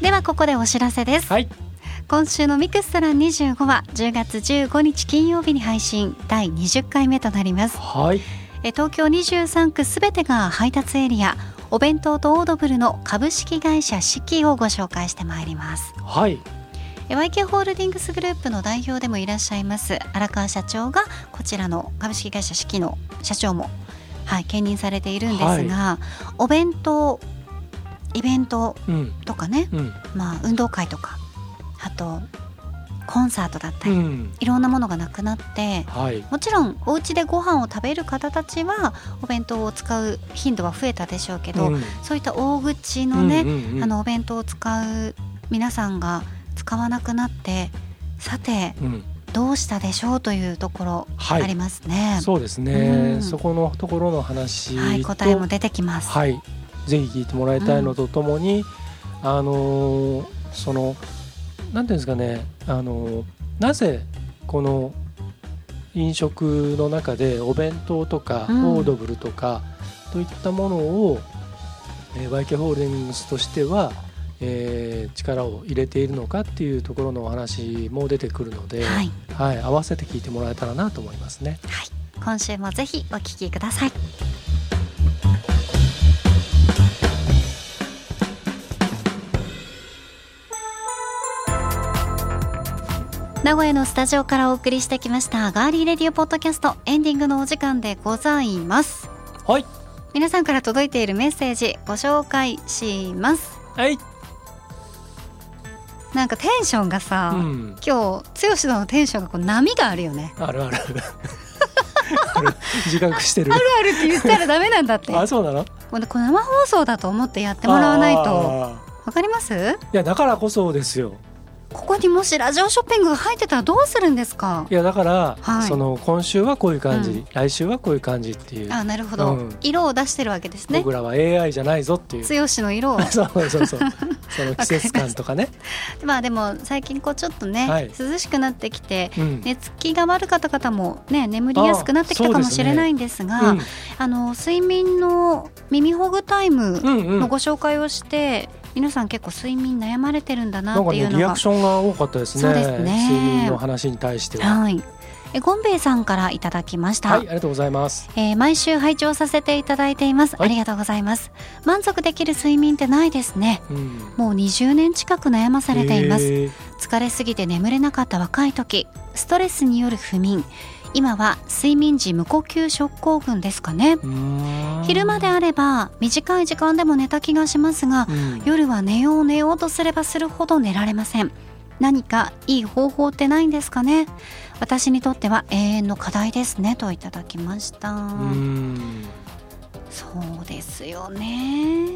A: ではここでお知らせです、
B: はい。
A: 今週のミクストラン25は10月15日金曜日に配信第20回目となります。
B: はい。
A: え東京23区すべてが配達エリアお弁当とオードブルの株式会社四季をご紹介してまいります。
B: はい。
A: え YK ホールディングスグループの代表でもいらっしゃいます荒川社長がこちらの株式会社四季の社長もはい兼任されているんですが、お弁当イベント
B: うん。
A: とかね、
B: うん。
A: まあ運動会とかあとコンサートだったり、
B: うん。
A: いろんなものがなくなって
B: はい。
A: もちろんお家でご飯を食べる方たちはお弁当を使う頻度は増えたでしょうけど、
B: うん。
A: そういった大口のね、
B: うんうんうん
A: あのお弁当を使う皆さんが使わなくなってさて
B: うん。
A: どうしたでしょうというところ
B: はい。
A: ありますね。
B: そうですね、
A: うん。
B: そこのところの話と
A: はい、答えも出てきます。
B: はい。ぜひ聞いてもらいたいのとともに、あのーそのなんていうんですかねあのーなぜこの飲食の中でお弁当とか、
A: うん
B: オードブルとかといったものを、えー、YK ホールディングスとしては、えー力を入れているのかっていうところのお話も出てくるので、
A: はい、
B: はい、合わせて聞いてもらえたらなと思いますね。
A: はい、今週もぜひお聞きください。名古屋のスタジオからお送りしてきましたガーリーレディオポッドキャストエンディングのお時間でございます。
B: はい、
A: 皆さんから届いているメッセージご紹介します。
B: はい、
A: なんかテンションがさ、
B: うん、
A: 今日剛ののテンションがこう波があるよね。
B: あるある。あ る自覚してる。
A: あるって言ったらダメなんだって。
B: あ、そうなの？
A: これ生放送だと思ってやってもらわないと。
B: あ
A: わかります？
B: ーいや、だからこそですよ。
A: ここにもしラジオショッピングが入ってたらどうするんですか？
B: いや、だから、
A: はい
B: その今週はこういう感じ、
A: うん
B: 来週はこういう感じっていう。
A: あなるほど、
B: うん
A: 色を出してるわけですね
B: 僕らは AI じゃないぞっていう。
A: 剛の色を
B: そうそうそう。その季節感とかね。
A: まあでも最近こうちょっとね、
B: はい
A: 涼しくなってきて
B: うん。
A: 寝つきが悪かった方もね眠りやすくなってきたかもしれないんですが
B: うん
A: あの睡眠の耳ほぐタイム
B: うんうん。
A: のご紹介をして、皆さん結構睡眠悩まれてるんだなっていうのが
B: リアクションが多かったですね。
A: そうですね
B: 睡眠の話に対しては。
A: はい。えゴンベイさんからいただきました、
B: はい、ありがとうございます。
A: えー毎週拝聴させていただいています、
B: はい。
A: ありがとうございます。満足できる睡眠ってないですね。
B: うん。
A: もう20年近く悩まされています、疲れすぎて眠れなかった若い時。ストレスによる不眠今は睡眠時無呼吸症候群ですかね。昼間であれば短い時間でも寝た気がしますが
B: うん。
A: 夜は寝よう寝ようとすればするほど寝られません。何かいい方法ってないんですかね。私にとっては永遠の課題ですねといただきました、
B: うん。
A: そうですよね。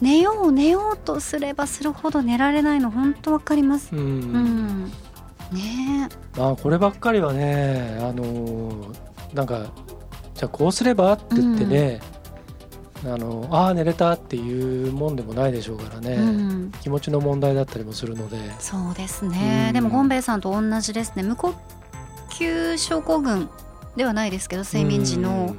A: 寝よう寝ようとすればするほど寝られないの本当わかります。
B: う。
A: うんんね。え
B: あこればっかりはねあのーなんかじゃあこうすればって言ってね、あのああ寝れたっていうもんでもないでしょうからね、
A: うん、
B: 気持ちの問題だったりもするので。
A: そうですね、
B: うん。
A: でもゴンベイさんと同じですね。無呼吸症候群ではないですけど睡眠時の。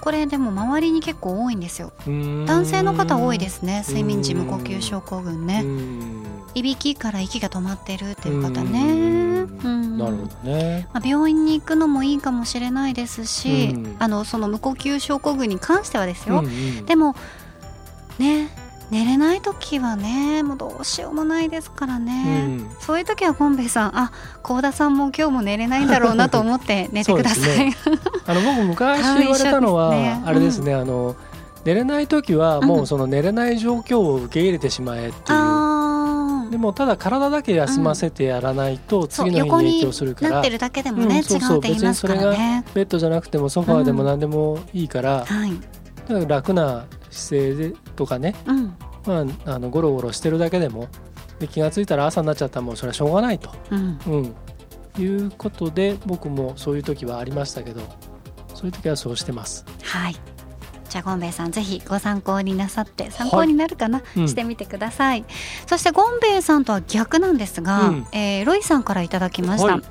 A: これでも周りに結構多いんですよ。
B: うん。
A: 男性の方多いですね睡眠時無呼吸症候群ね。
B: うん。
A: いびきから息が止まってるっていう方ね
B: うん
A: うん
B: なるほどね。
A: まあ、病院に行くのもいいかもしれないですし、
B: うん。
A: あのその無呼吸症候群に関してはですよ、
B: うんうん。
A: でもね寝れない時はねもうどうしようもないですから
B: う
A: ね、
B: ん。
A: そういう時はゴンベイさんあ幸田さんも今日も寝れないんだろうなと思って 寝てください、
B: そうあの僕昔言われたのは、
A: ね。
B: あれですね、あの寝れない時はも
A: う
B: うんその寝れない状況を受け入れてしまえっていう、でもただ体だけ休ませてやらないと
A: そう
B: 次の日
A: 横に
B: に影響するから。
A: なってるだけでもね、
B: うんそうそう
A: 違うって言いますからね。
B: ベッドじゃなくてもソファーでも何でもいいから、
A: はい。
B: だから楽な姿勢でとかね
A: うん。
B: まあ、あのゴロゴロしてるだけでもで気が付いたら朝になっちゃったらもうそれはしょうがないと、
A: うん。
B: うん、いうことで僕もそういう時はありましたけどそういう時はそうしてます。
A: はいじゃあゴンベイさんぜひご参考になさって参考になるかな、
B: うん。
A: してみてください。そしてゴンベイさんとは逆なんですが、
B: うん。
A: えーロイさんからいただきました、
B: はい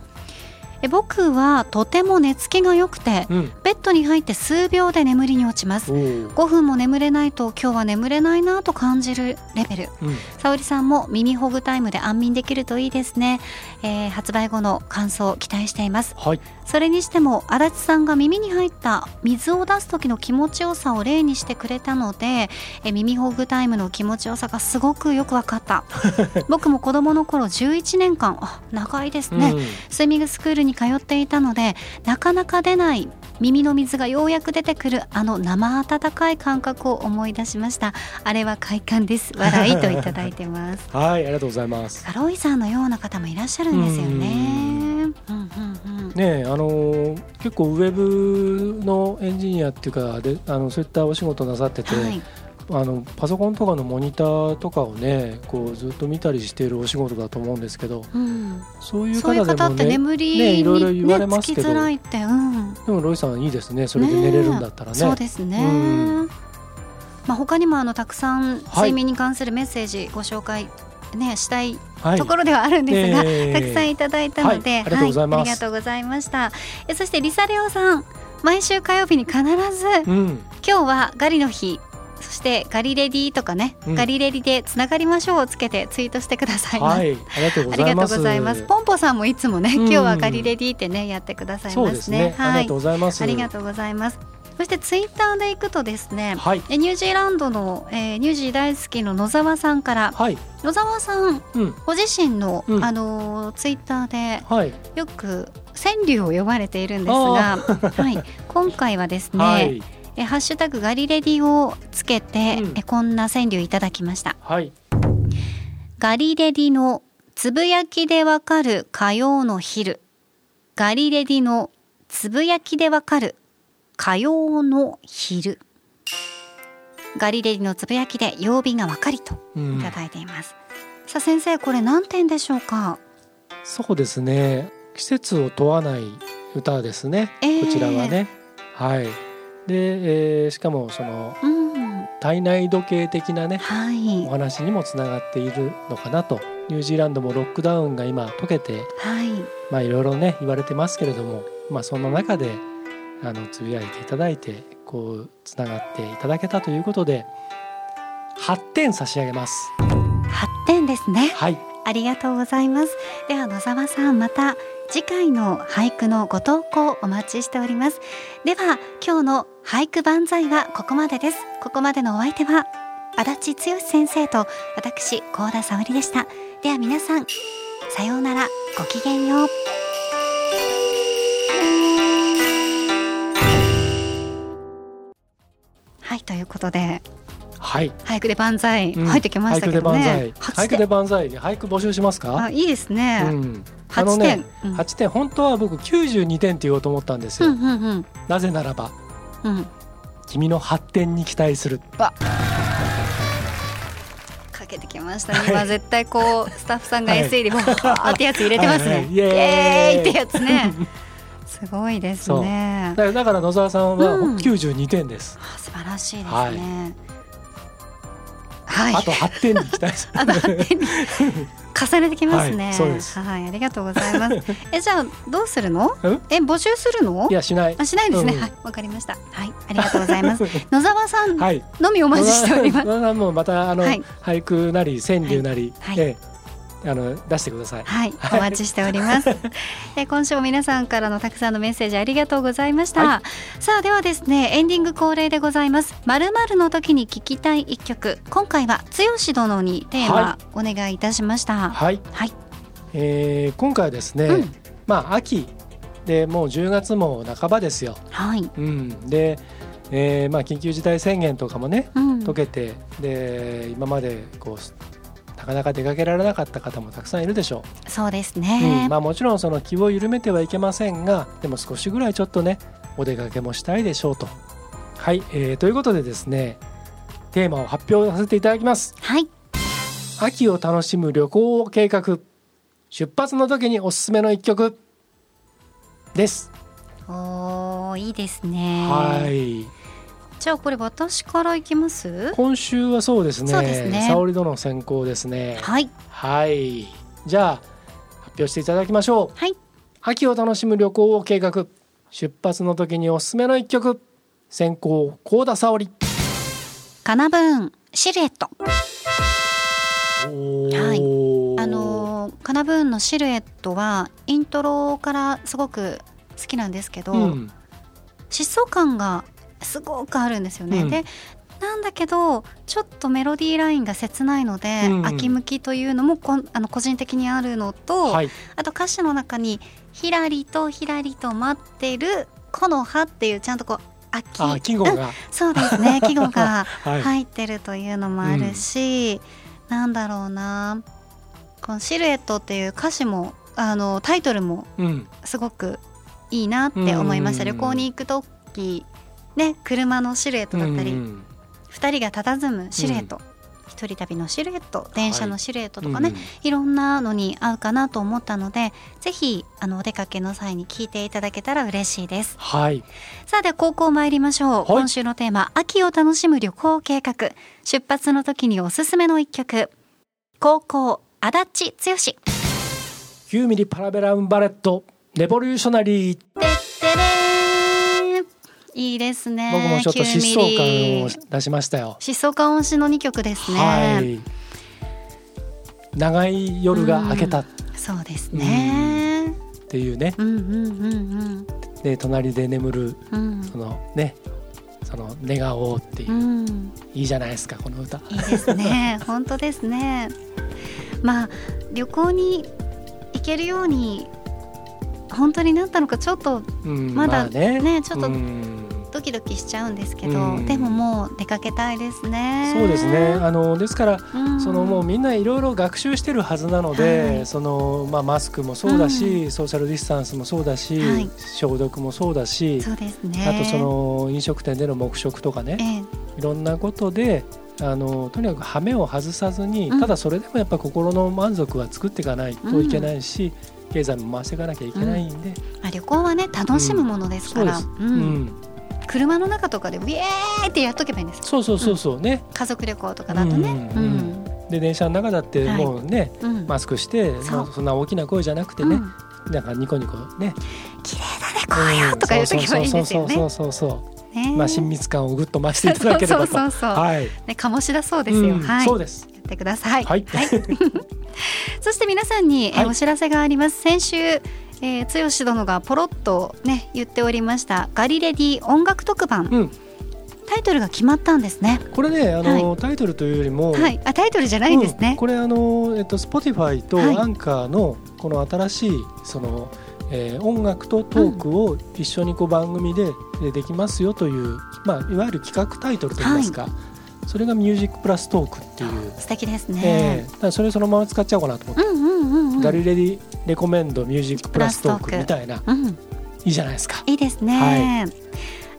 A: え僕はとても寝つきが良くて
B: うん、
A: ベッドに入って数秒で眠りに落ちます。
B: おー
A: 5分も眠れないと今日は眠れないなと感じるレベル。
B: うん。
A: 沙織さんも耳ほぐタイムで安眠できるといいですね、えー発売後の感想を期待しています。
B: はい、
A: それにしても足立さんが耳に入った水を出す時の気持ちよさを例にしてくれたのでえ耳ほぐタイムの気持ちよさがすごくよく分かった。僕も子供の頃11年間あ長いですね、
B: うん。
A: スイミングスクールに通っていたのでなかなか出ない耳の水がようやく出てくるあの生温かい感覚を思い出しました。あれは快感です。笑いといただいてます。
B: はい、ありがとうございます。
A: ロイさんのような方もいらっしゃるんですよね。
B: ねえあのー結構ウェブのエンジニアっていうかであのそういったお仕事なさってて、
A: はい
B: あのパソコンとかのモニターとかをねこうずっと見たりしているお仕事だと思うんですけど
A: うん。
B: そういう
A: そういう方って
B: 方でもね
A: 眠り
B: ねいろいろ
A: に
B: 言われ
A: ねつき
B: ますけど
A: づらいって、うん、
B: でもロイさんいいですねそれで寝れるんだったらね。
A: そうですね、
B: うん。
A: まあ他にもあのたくさん
B: はい。
A: 睡眠に関するメッセージご紹介ねしたい
B: はい。
A: ところではあるんですが、
B: ええ。
A: たくさんいただいたので、
B: はいありがとうございます。
A: ありがとうございました。えそしてリサレオさん毎週火曜日に必ず
B: うん。
A: 今日はガリの日そしてガリレディとかね、
B: うん。
A: ガリレディでつながりましょうをつけてツイートしてくださいます、
B: はいありがとうご
A: ありがとう
B: ざいます
A: ございます。ポンポさんもいつもね、
B: うん。
A: 今日はガリレディってね、やってくださいまね。
B: そうですすね、あ
A: はい。
B: りがとう。ございます。
A: ありがとうございます。そしてツイッターで行くとですね、
B: はい。
A: えニュージーランドの、えーニュージー大好きの野沢さんから、
B: はい。
A: 野沢さん
B: うん。
A: ご自身の、
B: うん。
A: あのーツイッターで
B: はい。
A: よく川柳を呼ばれているんですが、はい、今回はですね、
B: はい
A: えハッシュタグガリレディをつけて、
B: うん
A: えこんな川柳いただきました。
B: はい
A: ガリレディのつぶやきでわかる火曜の昼。ガリレディのつぶやきでわかる火曜の昼。ガリレディのつぶやきで曜日がわかりと
B: うん
A: いただいています。さあ先生これ何点でしょうか？
B: そうですね季節を問わない歌ですね、
A: えー
B: こちらはねはいで、えーしかもその
A: うん、
B: 体内時計的なね
A: はい。
B: お話にもつながっているのかなと。ニュージーランドもロックダウンが今解けて
A: はい。
B: まあいろいろね言われてますけれどもまあそんな中であのつぶやいていただいてこうつながっていただけたということで8点差し上げます。
A: 八点ですね。
B: はい
A: ありがとうございます。では野沢さんまた次回の俳句のご投稿お待ちしております。では今日の俳句万歳はここまでです。ここまでのお相手は足立剛先生と私高田沙織でした。では皆さんさようならごきげんよう。はいということで
B: はい、
A: 俳句で万歳。
B: うん。
A: 入ってきましたけどね。
B: 俳句で万歳。俳句で万歳。俳句募集しますか？
A: あいいですね。
B: うん、あ
A: 八
B: のね
A: 点。うん。
B: 8点本当は僕92点って言おうと思ったんですよ、なぜならば
A: うん。
B: 君の発展に期待する。
A: かけてきましたね。今絶対こうスタッフさんが
B: はい。
A: SE でわーってやつ入れてますね。
B: イエーイ。
A: ってやつね。すごいですね。
B: だだから野沢さんは
A: うん。
B: 92点です、
A: あ素晴らしいです
B: はい。
A: ね。はい。
B: あと8点に期待
A: あと8点に重ねてきますね。
B: はい
A: い、ありがとうございます。え、じゃあどうするの？
B: うん？
A: え、募集するの？
B: い？やしない
A: あ、しないんですね。
B: うん
A: はい、わかりました。はい、ありがとうございます。野沢さん
B: はい
A: のみお待ちしております。
B: 野沢さんもまたあの、
A: はい
B: 俳句なり川柳なり、
A: はい
B: ええあの出してください
A: はい、お待ちしております。え今週も皆さんからのたくさんのメッセージありがとうございました。
B: は
A: さあではですね、エンディング恒例でございます。まるまるの時に聞きたい一曲。今回は剛殿にテーマ
B: は
A: お願いいたしました。
B: はい、
A: はい。
B: えー今回はですね、
A: うん
B: まあ秋でもう10月も半ばですよ、
A: はい。
B: うん、で、えーまあ、緊急事態宣言とかもね
A: うん。
B: 解けてで今までこうなかなか出かけられなかった方もたくさんいるでしょ
A: そうです
B: う、
A: ね。
B: うん。まあ、もちろんその気を緩めてはいけませんがでも少しぐらいちょっとねお出かけもしたいでしょうと。はい、えーということでですねテーマを発表させていただきます。
A: はい。
B: 秋を楽しむ旅行計画。出発の時におすすめの一曲。です、
A: おーいいですね。
B: はい
A: じゃあこれ私からいきます？
B: 今週はそうですね。
A: そうですね。
B: 沙織殿先行ですね。
A: はい。
B: はい。じゃあ発表していただきましょう。
A: はい。
B: 秋を楽しむ旅行を計画。出発の時におすすめの一曲。先行高田沙織。
A: カナブーンシルエット。
B: はい。
A: あのーカナブーンのシルエットはイントロからすごく好きなんですけど、
B: うん。
A: 疾走感がすごくあるんですよね。
B: うん。
A: でなんだけどちょっとメロディーラインが切ないので、
B: うん。うん
A: 秋向きというのもこんあの個人的にあるのと、
B: はい。
A: あと歌詞の中に「ひらりとひらりと待ってる木の葉」っていうちゃんとこう秋
B: あ季語
A: うん。
B: が
A: そうですね。季語が
B: はい。
A: 入ってるというのもあるし、なんだろうな。この「シルエット」っていう歌詞もあのタイトルも
B: うん。
A: すごくいいなって思いました。
B: うん。
A: 旅行に行く時ね車のシルエットだったり、
B: うん
A: 二人が佇むシルエット、一人旅のシルエット電車のシルエットとかね、い、ろんなのに合うかなと思ったのでぜひあのお出かけの際に聞いていただけたら嬉しいです。
B: はい。
A: さあでは高校参りましょう、
B: はい。
A: 今週のテーマ秋を楽しむ旅行計画。出発の時におすすめの一曲。高校足立剛。
B: 9ミリパラベラウンバレットレボリューショナリー
A: いいですね。
B: 僕もちょっと疾走感を
A: 9ミリ
B: 出しましたよ。
A: 疾走感推しの2曲ですね、
B: はい。長い夜が明けた。っ
A: そうですね。
B: ていうね。
A: うんうんうん
B: で隣で眠る
A: うん。うん
B: そのねその願おうっていう、
A: うん。
B: いいじゃないですかこの歌。
A: いいですね。本当ですね。まあ旅行に行けるように本当になったのかちょっと
B: うん
A: まだ
B: あね。
A: ねちょっと
B: うん
A: ドキドキしちゃうんですけど、
B: うん。
A: でももう出かけたいですね。
B: そうですね。あのですから
A: うん。
B: そのもうみんないろいろ学習してるはずなので、
A: はい。
B: そのまあ、マスクもそうだし、ソーシャルディスタンスもそうだし、
A: はい。
B: 消毒もそうだし、
A: そうですね。
B: あとその飲食店での黙食とかね、
A: ええ。
B: いろんなことであのとにかく羽目を外さずに、
A: うん。
B: ただそれでもやっぱ心の満足は作っていかないといけないし、経済も回していかなきゃいけないんで、
A: まあ、旅行はね楽しむものですから、
B: そうです、
A: うん。
B: うん
A: 車の中とかでウィエーってやっとけばいいんです
B: そうそうそうそうね、
A: 家族旅行とかだとね。
B: う
A: うんん。
B: で電車の中だって
A: はい
B: もうね、
A: うん。
B: マスクして
A: そう。
B: もうそんな大きな声じゃなくてね、
A: うん。
B: なんかニコニコね。
A: 綺麗だねこうよとか言っとけばいいんですよね。
B: そうそうそうそう
A: ね。
B: まあ親密感をぐっと増していただければと。
A: そうそうそう
B: はい。
A: ね醸しだそうですよ、
B: うん。
A: はい。
B: そうです。
A: やってください。
B: はい。
A: そして皆さんに、え
B: はい。
A: お知らせがあります。先週えー、剛殿がポロッとね言っておりましたガリレディ音楽特番、
B: うん。
A: タイトルが決まったんですね。
B: これねあの、タイトルというよりも、
A: はい。あタイトルじゃないんですね、
B: うん。これあのえっと Spotify と
A: はい。
B: アンカーのこの新しいその、えー音楽とトークを一緒にこう番組ででできますよという、まあいわゆる企画タイトルといいますか、それがミュージックプラストークっていう、
A: 素敵です
B: え
A: ね
B: ー、だそれそのまま使っちゃおうかなと思って、
A: うんうんうんうん。
B: ガリレディレコメンドミュージックプラストークみたいな。
A: うん。
B: いいじゃないですか。
A: いいですね、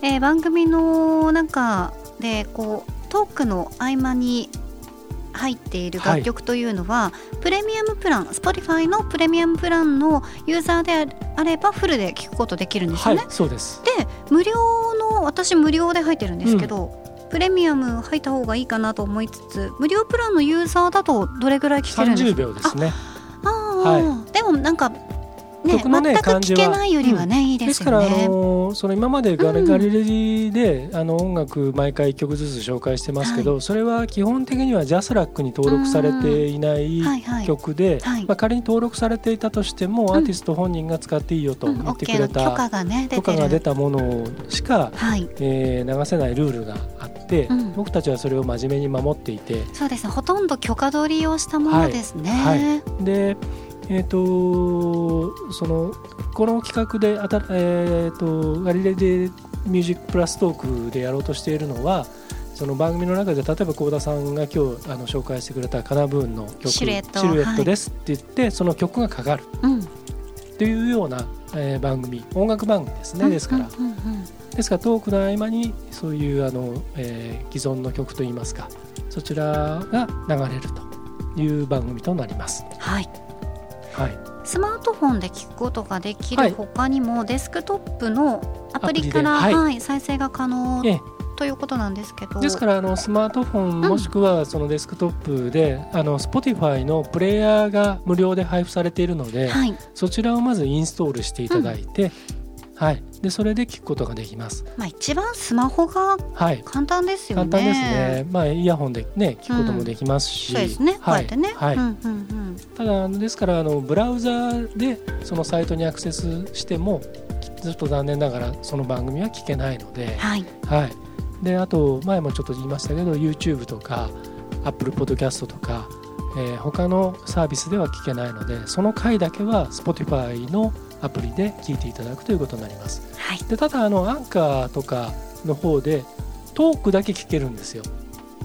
A: えー番組の中でこうトークの合間に入っている楽曲というのは、プレミアムプラン Spotify のプレミアムプランのユーザーであればフルで聞くことできるんです
B: はい
A: よね。、
B: そうです。
A: で無料の私無料で入ってるんですけど、プレミアム入った方がいいかなと思いつつ無料プランのユーザーだとどれぐらい聞けるんです
B: 30
A: か
B: 秒ですね。
A: ああ、でもなんかね
B: 曲のね
A: 全く聞けないよりはね、いいで
B: ですすから、あ
A: よね。
B: のその今までガリ,、
A: うん。
B: ガリレディであの音楽毎回1曲ずつ紹介してますけど、それは基本的にはジャスラックに登録されていない
A: はいはい。
B: 曲で、
A: はい。
B: まあ、仮に登録されていたとしても、
A: うん。
B: アーティスト本人が使っていいよと
A: うん、
B: 言ってくれた、
A: の許可がね出
B: 許可が出たものしか、
A: はい。
B: えー流せないルールがあって、
A: うん。
B: 僕たちはそれを真面目に守っていて、
A: そうですね。ほとんど許可取りをしたものですね、
B: はい。でえー、とそのこの企画であた、えー、とガリレデミュージックプラストークでやろうとしているのはその番組の中で例えば幸田さんが今日あの紹介してくれたカナブーンの曲
A: シルエット。
B: ですって言って、その曲がかかる。
A: うん。
B: でというような、えー番組。音楽番組ですね、ですから、
A: うんうんうん。
B: ですからトークの合間にそういうあの、えー既存の曲といいますかそちらが流れるという番組となります。
A: はい
B: はい、
A: スマートフォンで聞くことができ
B: はい。
A: る他にも、デスクトップのアプリから、は
B: はい。い
A: 再生が可能
B: ええ。
A: ということなんですけど。
B: ですからあのスマートフォン
A: うん。
B: もしくはそのデスクトップで、あの Spotify のプレイヤーが無料で配布されているので、
A: はい。
B: そちらをまずインストールしていただいて、はい、でそれで聞くことができます。
A: まあ、一番スマホが
B: はい
A: 簡単ですよね。
B: 簡単ですね。まあイヤホンでね聞くこともできますし、
A: そうですね、こう
B: はい
A: やってね。
B: はい。
A: うんうんうん
B: ただですからあのブラウザでそのサイトにアクセスしてもちょっと残念ながらその番組は聞けないので、
A: はい、
B: はい。であと前もちょっと言いましたけど YouTube とか Apple Podcast とか、えー他のサービスでは聞けないのでその回だけは Spotify のアプリで聞いていただくということになります。
A: はい、
B: でただあのアンカーとかの方でトークだけ聞けるんですよ。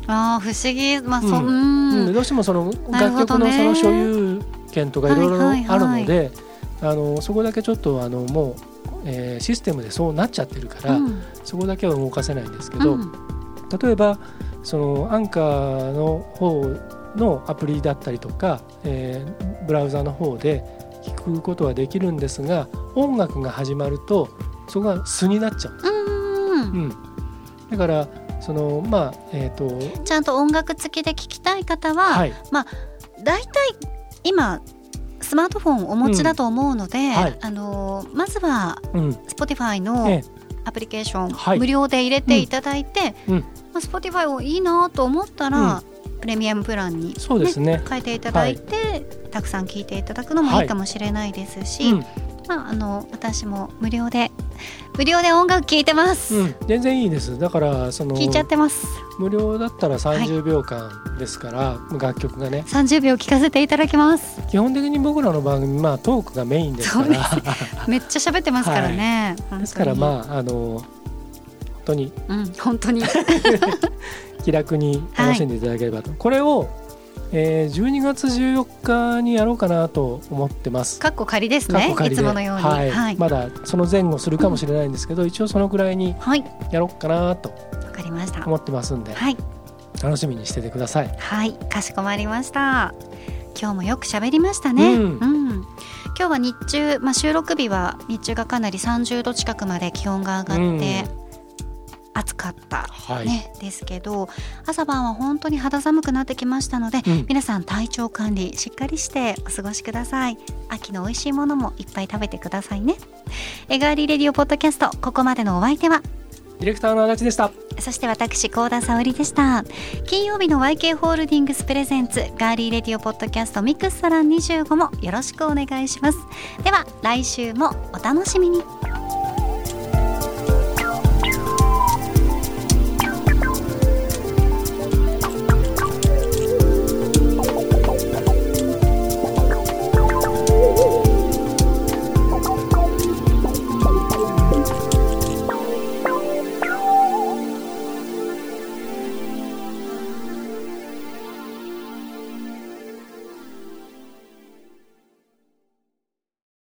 A: ああ、不思議、まあ、そう、ん。ん、
B: うん。どうしてもその楽曲のその所有権とかいろいろあるので、あのそこだけちょっとあのもう、えーシステムでそうなっちゃってるから、
A: うん。
B: そこだけは動かせないんですけど、
A: うん。
B: 例えばそのアンカーの方のアプリだったりとか、えーブラウザの方で聞くことはできるんですが音楽が始まるとそこが素になっちゃう。
A: うん。
B: うん、だからそのまあえっ、と
A: ちゃんと音楽付きで聞きたい方は、
B: はい。
A: だいたい今スマートフォンをお持ちだと思うので、
B: はい。
A: あのーまずは
B: うん。
A: Spotify の
B: え
A: アプリケーション、
B: はい。
A: 無料で入れていただいて、
B: うん。
A: まあ、Spotify をいいなと思ったら、プレミアムプランに、
B: そうですね。
A: 変えていただいて、たくさん聞いていただくのもい。いかもしれないですし、
B: うん。
A: まあ、あの私も無料で 無料で音楽聴いてます、
B: うん、全然いいです。だからその
A: 聴いちゃってます。
B: 無料だったら30秒間ですから、楽曲がね。
A: 30秒聴かせていただきます。
B: 基本的に僕らの番組まあトークがメインですから。
A: めっちゃ喋ってますからね、本当に。
B: ですからまああの本当に
A: うん本当に。
B: 気楽に楽しんでいただければと、これを、えー、12月14日にやろうかなと思ってます。
A: かっこ仮ですねいつものように。
B: はい。
A: はい、
B: まだその前後するかもしれないんですけど、一応そのくらいに
A: はい。
B: やろうかなと
A: わかりました。
B: 思ってますんで、
A: はい。
B: 楽しみにしててください。
A: はい。かしこまりました。今日もよく喋りましたね、
B: うん。
A: 今日は日中、まあ、収録日は日中がかなり30度近くまで気温が上がって、暑かった、
B: はい、
A: ねですけど朝晩は本当に肌寒くなってきましたので、
B: うん。
A: 皆さん体調管理しっかりしてお過ごしください。秋の美味しいものもいっぱい食べてくださいね。えガーリーレディオポッドキャストここまでのお相手は
B: ディレクターの足立でした。
A: そして私高田沙織でした。金曜日の YK ホールディングスプレゼンツガーリーレディオポッドキャストミックスサラン25もよろしくお願いします。では来週もお楽しみに